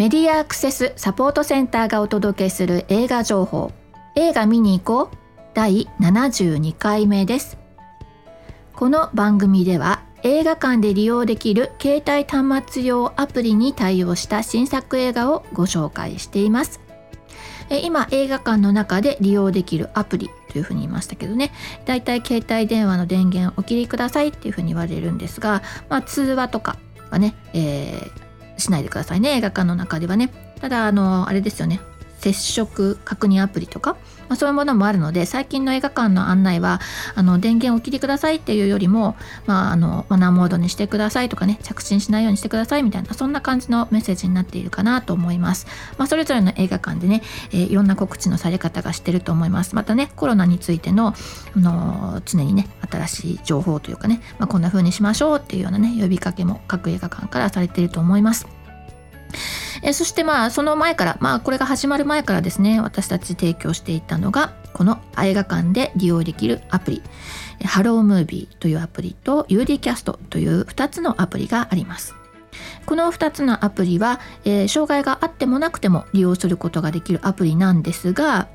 メディアアクセスサポートセンターがお届けする映画情報。映画見に行こう。第72回目です。この番組では映画館で利用できる携帯端末用アプリに対応した新作映画をご紹介しています。今映画館の中で利用できるアプリというふうに言いましたけどね。だいたい携帯電話の電源をお切りくださいっていうふうに言われるんですが、まあ、通話とかはね、えー、しないでくださいね。映画館の中ではね。ただあのあれですよね。接触確認アプリとか、まあ、そういうものもあるので最近の映画館の案内はあの電源を切りくださいっていうよりも、まあ、あのマナーモードにしてくださいとかね。着信しないようにしてくださいみたいなそんな感じのメッセージになっているかなと思います、まあ、それぞれの映画館でね、えー、いろんな告知のされ方がしてると思います。またねコロナについてのあの常にね新しい情報というかね、ま、こんな風にしましょうっていうようなね呼びかけも各映画館からされていると思います。えそしてまあその前からまあこれが始まる前からですね私たち提供していたのがこの映画館で利用できるアプリハロームービーというアプリと UD キャストという2つのアプリがあります。この2つのアプリは、えー、障害があってもなくても利用することができるアプリなんですが、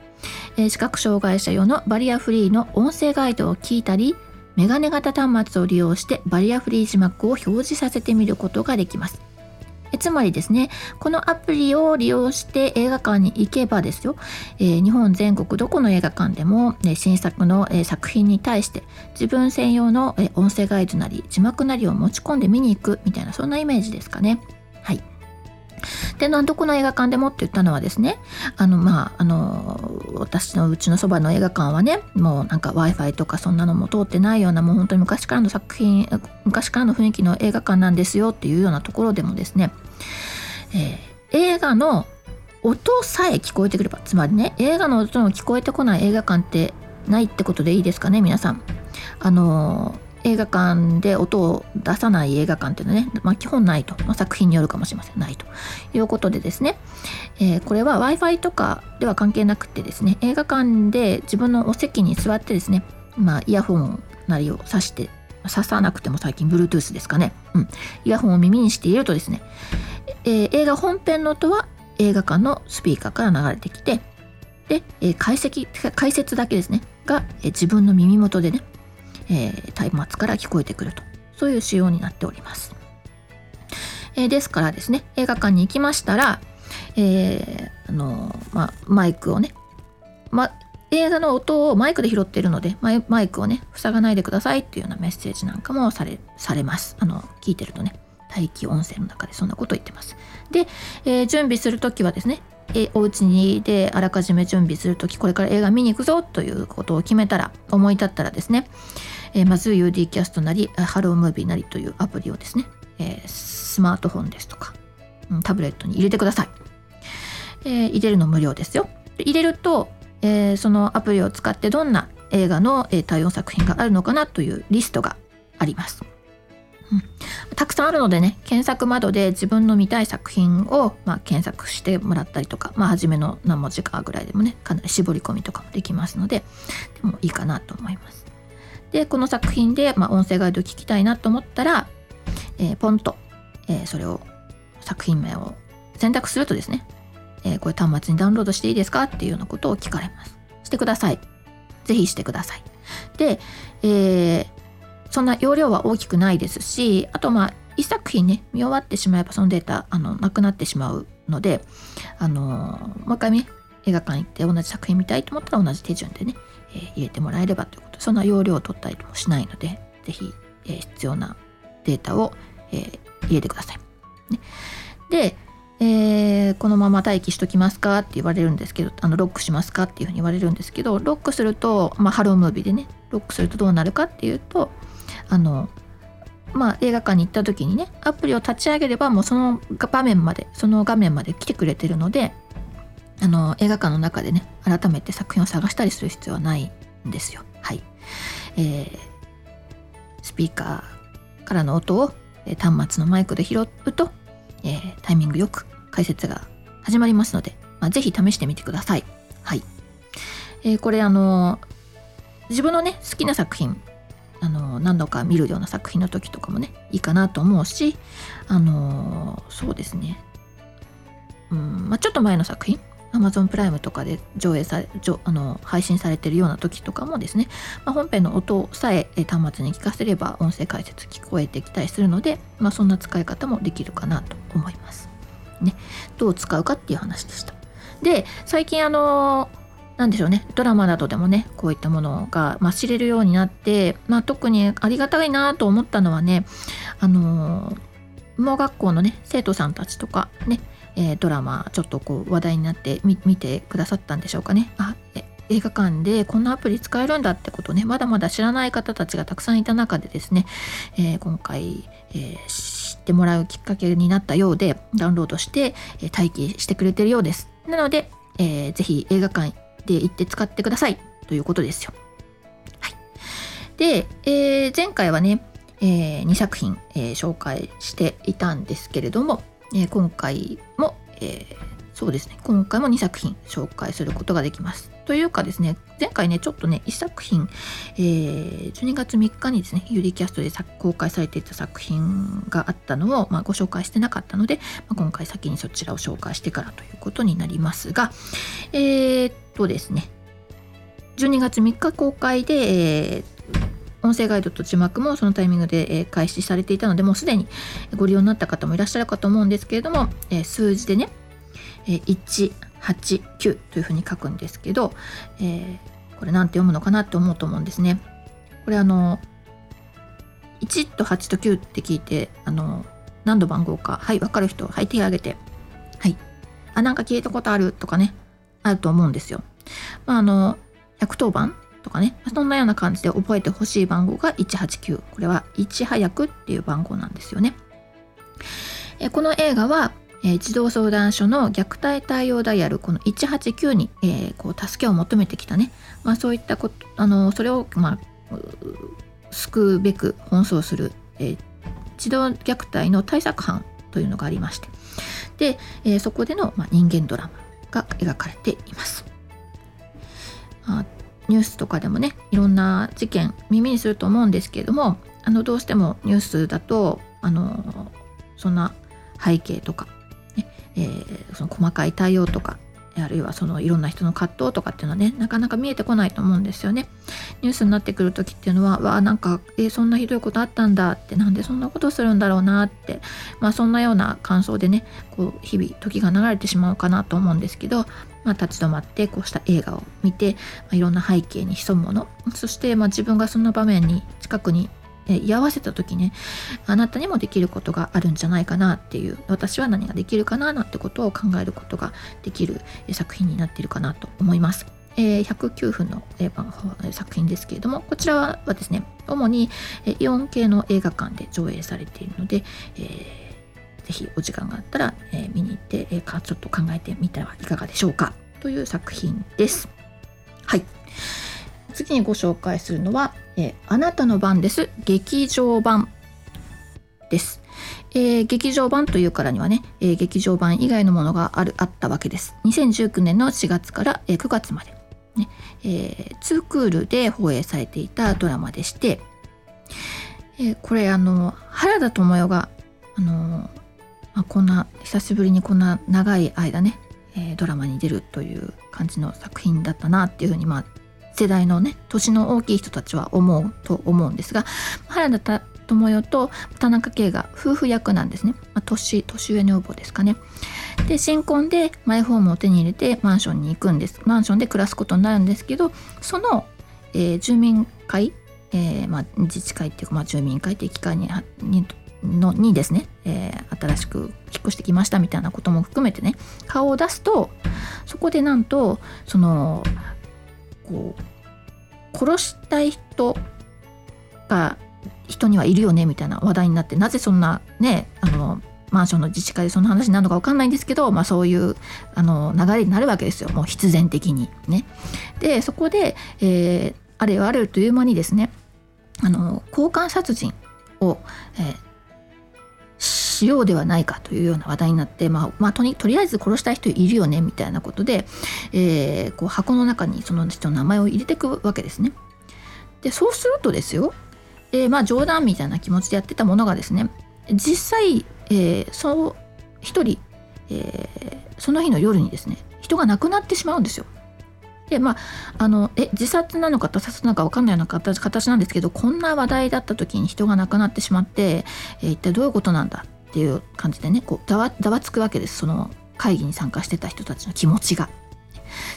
えー、視覚障害者用のバリアフリーの音声ガイドを聞いたりメガネ型端末を利用してバリアフリー字幕を表示させてみることができます。えつまりですねこのアプリを利用して映画館に行けばですよ、えー、日本全国どこの映画館でも、ね、新作の、えー、作品に対して自分専用の、えー、音声ガイドなり字幕なりを持ち込んで見に行くみたいなそんなイメージですかね。でなんどこの映画館でもって言ったのはですねあのまああの私のうちのそばの映画館はねもうなんか w i f i とかそんなのも通ってないようなもう本当に昔からの作品昔からの雰囲気の映画館なんですよっていうようなところでもですね、えー、映画の音さえ聞こえてくればつまりね映画の音の聞こえてこない映画館ってないってことでいいですかね皆さん。あの映画館で音を出さない映画館っていうのはね、まあ、基本ないと、まあ、作品によるかもしれません。ないと。いうことでですね、えー、これは w i f i とかでは関係なくてですね映画館で自分のお席に座ってですね、まあ、イヤホンなりを挿して挿さなくても最近 Bluetooth ですかね、うん、イヤホンを耳にしているとですね、えー、映画本編の音は映画館のスピーカーから流れてきてで、えー、解析解説だけですねが、えー、自分の耳元でねえー、松明から聞こえてくると。そういう仕様になっております、えー、ですからですね映画館に行きましたら、えー、あのま、マイクをね、ま、映画の音をマイクで拾っているのでマイクをね塞がないでくださいっていうようなメッセージなんかもされされます。あの聞いてるとね待機音声の中でそんなこと言ってます。で、えー、準備する時はですねえお家にであらかじめ準備する時これから映画見に行くぞということを決めたら思い立ったらですね、えー、まず UD キャストなりハロームービーなりというアプリをですね、えー、スマートフォンですとか、うん、タブレットに入れてください、えー、入れるの無料ですよ。入れると、えそのアプリを使ってどんな映画の、え対応作品があるのかなというリストがあります。うん、たくさんあるのでね検索窓で自分の見たい作品を、まあ、検索してもらったりとか、まあ、初めの何文字かぐらいでもねかなり絞り込みとかもできますのででもいいかなと思います。でこの作品で、まあ、音声ガイド聞きたいなと思ったら、えー、ポンと、えー、それを作品名を選択するとですね、えー、これ端末にダウンロードしていいですかっていうようなことを聞かれます。してください。ぜひしてください。で、えー、そんな容量は大きくないですしあとまあ1作品ね見終わってしまえばそのデータあのなくなってしまうのであのもう一回ね映画館行って同じ作品見たいと思ったら同じ手順でね、えー、入れてもらえればということそんな容量を取ったりもしないので是非、えー、必要なデータを、えー、入れてください。ね、で、えー、このまま待機しときますかって言われるんですけどあのロックしますかっていうふうに言われるんですけどロックすると、まあ、ハロームービーでねロックするとどうなるかっていうとあのまあ、映画館に行った時にねアプリを立ち上げればもうその場面までその画面まで来てくれてるのであの映画館の中でね改めて作品を探したりする必要はないんですよ。はいえー、スピーカーからの音を端末のマイクで拾うと、えー、タイミングよく解説が始まりますので、まあ、ぜ試してみてください。はいえー、これあの自分のね好きな作品あの何度か見るような作品の時とかもねいいかなと思うしあのそうですねうんまあ、ちょっと前の作品 Amazon プライムとかで上映されあの配信されてるような時とかもですね、まあ、本編の音さえ端末に聞かせれば音声解説聞こえてきたりするので、まあ、そんな使い方もできるかなと思います。ね、どう使うかっていう話でした。で最近あのなんでしょうねドラマなどでもねこういったものが、まあ、知れるようになって、まあ、特にありがたいなと思ったのはねあの盲学校のね生徒さんたちとかね、えー、ドラマちょっとこう話題になって見てくださったんでしょうかね。あ映画館でこんなアプリ使えるんだってことね。まだまだ知らない方たちがたくさんいた中でですね、えー、今回、えー、知ってもらうきっかけになったようでダウンロードして、え待機してくれてるようです。なので、えー、ぜひ映画館で行って使ってください。ということですよ。はい、で、えー、前回はね、え、2作品、え、紹介していたんですけれども、えー、今回も、えー、そうですね今回も2作品紹介することができます。というかですね前回ねちょっとね1作品、えー、12月3日にですねユリキャストで公開されていた作品があったのを、まあ、ご紹介してなかったので、まあ、今回先にそちらを紹介してからということになりますがえー、っとですね12月3日公開で、えー、音声ガイドと字幕もそのタイミングで、え、開始されていたのでもうすでにご利用になった方もいらっしゃるかと思うんですけれども、え、数字でね、え、1 8 9というふうに書くんですけど、え、これ何て読むのかなって思うと思うんですね。これあの1と8と9って聞いてあの何度番号かはい分かる人はい手挙げてはいあなんか聞いたことあるとかねあると思うんですよ。まああの110番とかねそんなような感じで覚えてほしい番号が189これはいち早くっていう番号なんですよね。えこの映画はえ、児童相談所の虐待対応ダイヤルこの189に、えー、こう助けを求めてきたね、まあ、そういったことあのそれを、まあ、救うべく奔走する、えー、児童虐待の対策班というのがありましてで、えー、そこでの、まあ、人間ドラマが描かれています。あニュースとかでもねいろんな事件耳にすると思うんですけれどもあのどうしてもニュースだとあのそんな背景とかねえー、その細かい対応とかあるいはそのいろんな人の葛藤とかっていうのはねなかなか見えてこないと思うんですよね。ニュースになってくる時っていうのはわあなんか、えー、そんなひどいことあったんだってなんでそんなことするんだろうなってまあそんなような感想でねこう日々時が流れてしまうかなと思うんですけど、まあ、立ち止まってこうした映画を見て、まあ、いろんな背景に潜むものそしてまあ自分がその場面に近くに居合わせた時ねあなたにもできることがあるんじゃないかなっていう私は何ができるかななんてことを考えることができる作品になっているかなと思います。え、109分の、えー、作品ですけれどもこちらはですね主に、え、イオン系の映画館で上映されているので、えー、ぜひお時間があったら、え見に行って、えー、ちょっと考えてみてはいかがでしょうかという作品です。はい次にご紹介するのは、え、あなたの番です劇場版です。えー、劇場版というからにはね、えー、劇場版以外のものがあるあったわけです。2019年の4月から、えー、9月まで、ねえー、ツークールで放映されていたドラマでして、え、これあの原田知世があの、まあ、こんな久しぶりにこんな長い間ね、えー、ドラマに出るという感じの作品だったなっていうふうにまあ世代のね年の大きい人たちは思うと思うんですが原田智代と田中圭が夫婦役なんですね、まあ、年年上女房ですかね。で新婚でマイホームを手に入れてマンションに行くんです。マンションで暮らすことになるんですけどその、えー、住民会、えーまあ、自治会っていうか、まあ、住民会っていう機関ににのにですね、えー、新しく引っ越してきましたみたいなことも含めてね顔を出すとそこでなんとそのこう殺したい人が人にはいるよねみたいな話題になってなぜそんなねあのマンションの自治会でその話になるのか分かんないんですけど、まあ、そういうあの流れになるわけですよもう必然的にね。でそこで、えー、あれよあれという間にですねあの交換殺人を、えー、しようではないかというような話題になって、まあ、まあ、とにとりあえず殺したい人いるよねみたいなことで、えー、こう箱の中にその人の名前を入れていくわけですね。でそうするとですよ、えー、まあ冗談みたいな気持ちでやってたものがですね実際、えー、その一人、えその日の夜にですね人が亡くなってしまうんですよ。でまああのえ自殺なのか他殺なのか分かんないような形なんですけどこんな話題だった時に人が亡くなってしまって、え、一体どういうことなんだっていう感じでねこうざわざわつくわけですその会議に参加してた人たちの気持ちが。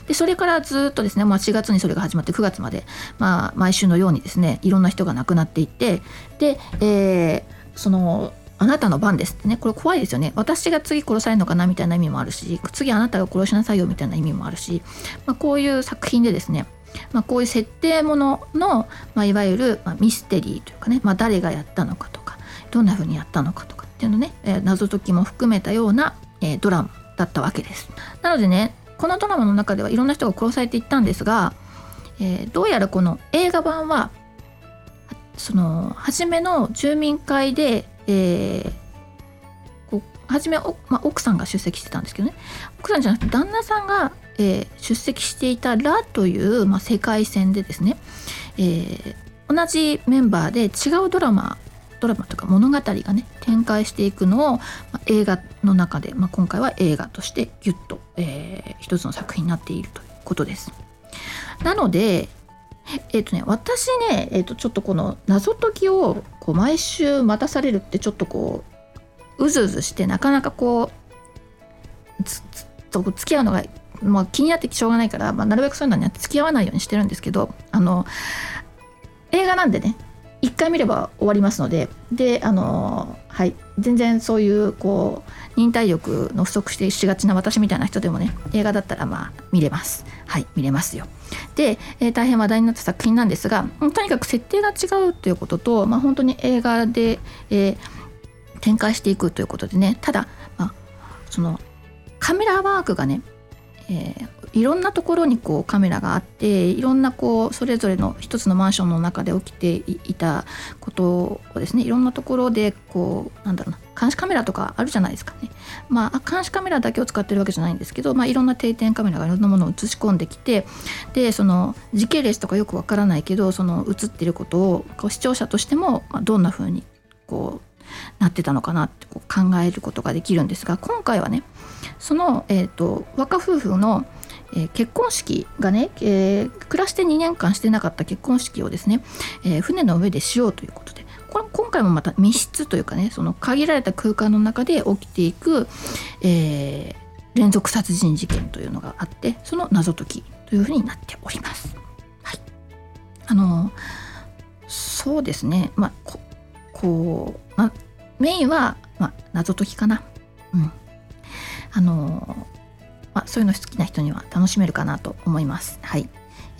でそれからずっとですね、まあ、4月にそれが始まって9月まで、まあ、毎週のようにですねいろんな人が亡くなっていってで、えー、そのあなたの番ですってねこれ怖いですよね私が次殺されるのかなみたいな意味もあるし次あなたが殺しなさいよみたいな意味もあるし、まあ、こういう作品でですねまあ、こういう設定ものの、まあ、いわゆる、ミステリーというかね、ま、誰がやったのかとかどんな風にやったのかとかっていうのね、えー、謎解きも含めたような、えー、ドラマだったわけです。なのでねこのドラマの中ではいろんな人が殺されていったんですが、えー、どうやらこの映画版はその初めの住民会で、え、こう初めまあ、奥さんが出席してたんですけどね奥さんじゃなくて旦那さんが、え、出席していた「ラ」という、まあ、世界線でですね、えー、同じメンバーで違うドラマドラマとか物語がね展開していくのを、まあ、映画の中で、まあ、今回は映画としてギュッと、えー、一つの作品になっているということです。なのでえっ、ー、とね私ね、えー、とちょっとこの謎解きをこう毎週待たされるってちょっとこううずうずしてなかなかこうずっと付き合うのが、まあ、気になってしょうがないから、まあ、なるべくそういうのに付き合わないようにしてるんですけどあの映画なんでね1回見れば終わりますのでであのはい全然そういうこう忍耐力の不足してしがちな私みたいな人でもね映画だったらまあ見れます。はい見れますよ。で、えー、大変話題になった作品なんですがとにかく設定が違うということと、まあ、本当に映画で、えー、展開していくということでねただ、まあ、そのカメラワークがねえー、いろんなところにこうカメラがあっていろんなこうそれぞれの一つのマンションの中で起きていたことをですねいろんなところでこうなんだろうな監視カメラとかあるじゃないですかね。まあ監視カメラだけを使ってるわけじゃないんですけど、まあ、いろんな定点カメラがいろんなものを映し込んできてでその時系列とかよくわからないけどその映ってることをこう視聴者としても、ま、どんな風にこうなってたのかなってこう考えることができるんですが今回はねその、えーと、若夫婦の、えー、結婚式がね、えー、暮らして2年間してなかった結婚式をですね、えー、船の上でしようということでこれ今回もまた密室というかねその限られた空間の中で起きていく、え連続殺人事件というのがあってその謎解きというふうになっております。はい、あのそうですねまあここう、まあ、メインは、まあ、謎解きかな。うんあのまあ、そういうの好きな人には楽しめるかなと思います。はい。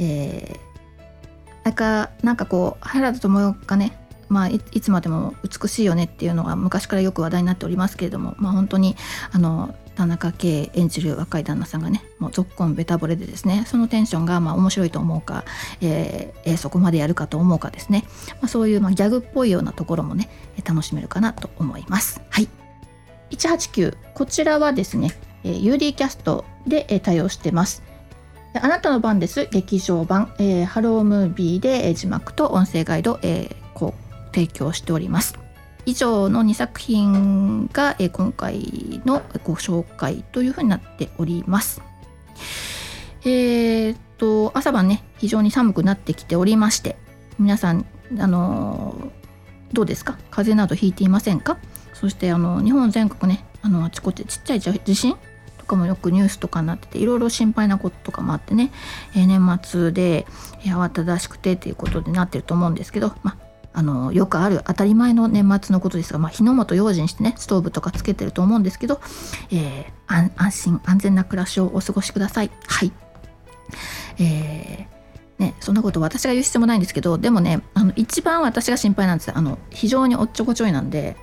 えー、なんか、なんかこう、原田知世がね、まあい、いつまでも美しいよねっていうのは昔からよく話題になっておりますけれども、まあ、本当にあの田中圭演じる若い旦那さんがねもうぞっこんべたぼれでですねそのテンションがまあ面白いと思うか、えーえー、そこまでやるかと思うかですね、まあ、そういうまあギャグっぽいようなところもね楽しめるかなと思います。はい189こちらはですね、えー、UD キャストで、えー、対応してます。あなたの番です劇場版、えー、ハロームービーで、えー、字幕と音声ガイド、えー、こう提供しております。以上の2作品が、えー、今回のご紹介というふうになっております。えー、っと朝晩ね非常に寒くなってきておりまして皆さんあのー、どうですか？風邪などひいていませんか？そしてあの日本全国ねあのあちこちちっちゃい地震とかもよくニュースとかになってていろいろ心配なこととかもあってね、えー、年末で、慌ただしくてということでなってると思うんですけど、まあのよくある当たり前の年末のことですが、まあ、火の元用心してねストーブとかつけてると思うんですけど、えー、安心安全な暮らしをお過ごしください。はい。えーね、そんなこと私が言う必要もないんですけどでもねあの一番私が心配なんです。あの非常におっちょこちょいなんで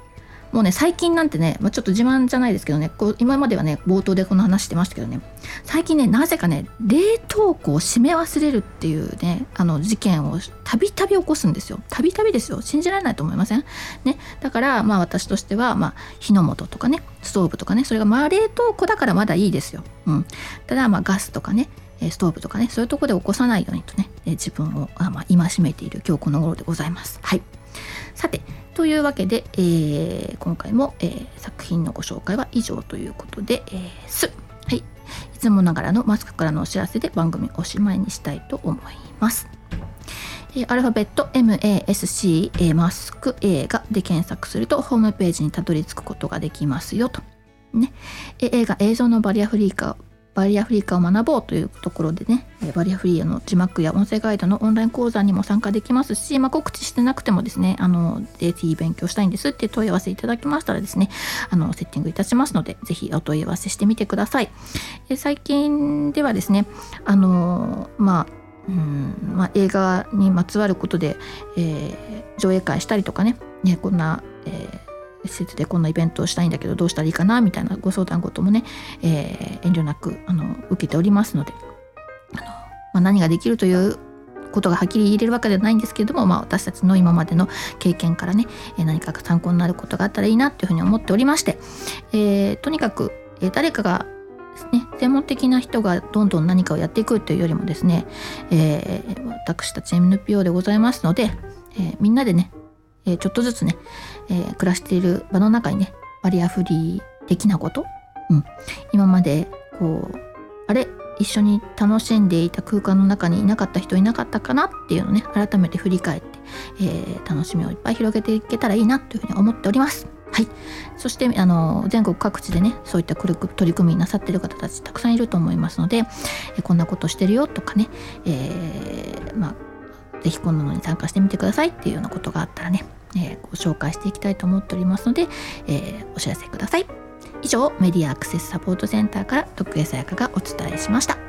もうね最近なんてね、まあ、ちょっと自慢じゃないですけどねこう今まではね冒頭でこの話してましたけどね最近ねなぜかね冷凍庫を閉め忘れるっていうねあの事件をたびたび起こすんですよ。たびたびですよ。信じられないと思いません？ね。だからまあ私としてはまあ火の元とかねストーブとかねそれがまあ冷凍庫だからまだいいですよ、うん、ただまあガスとかねストーブとかねそういうとこで起こさないようにとね自分をあ、まあ、戒めている今日この頃でございます。はい。さてというわけで、えー、今回も、えー、作品のご紹介は以上ということで、えー、す。はいいつもながらのマスクからのお知らせで番組おしまいにしたいと思いますアルファベット MASC マスク映画で検索するとホームページにたどり着くことができますよと。ね、映画映像のバリアフリー化バリアフリー化を学ぼうというところでねバリアフリーの字幕や音声ガイドのオンライン講座にも参加できますし、まあ、告知してなくてもですねあの DT 勉強したいんですって問い合わせいただきましたらですねあのセッティングいたしますのでぜひお問い合わせしてみてください。最近ではですねあのまあうんまあ、映画にまつわることで、えー、上映会したりとかねねこんな、えー施設でこんなイベントをしたいんだけどどうしたらいいかなみたいなご相談事もね、えー、遠慮なくあの受けておりますのであの、まあ、何ができるということがはっきり言えるわけではないんですけれども、まあ、私たちの今までの経験からね、え、何か参考になることがあったらいいなというふうに思っておりまして、えー、とにかく、え、誰かがですね専門的な人がどんどん何かをやっていくというよりもですね、えー、私たち NPO でございますので、えー、みんなでねえちょっとずつね、えー、暮らしている場の中にねバリアフリー的なこと、うん、今までこうあれ？一緒に楽しんでいた空間の中にいなかった人いなかったかなっていうのね改めて振り返って、えー、楽しみをいっぱい広げていけたらいいなというふうに思っております。はい、そしてあの全国各地でねそういった取り組みなさってる方たちたくさんいると思いますので、えこんなことしてるよとかね、えー、まあ是非こんなのに参加してみてくださいっていうようなことがあったらね、えー、ご紹介していきたいと思っておりますので、えー、お知らせください。以上メディアアクセスサポートセンターから徳江さやかがお伝えしました。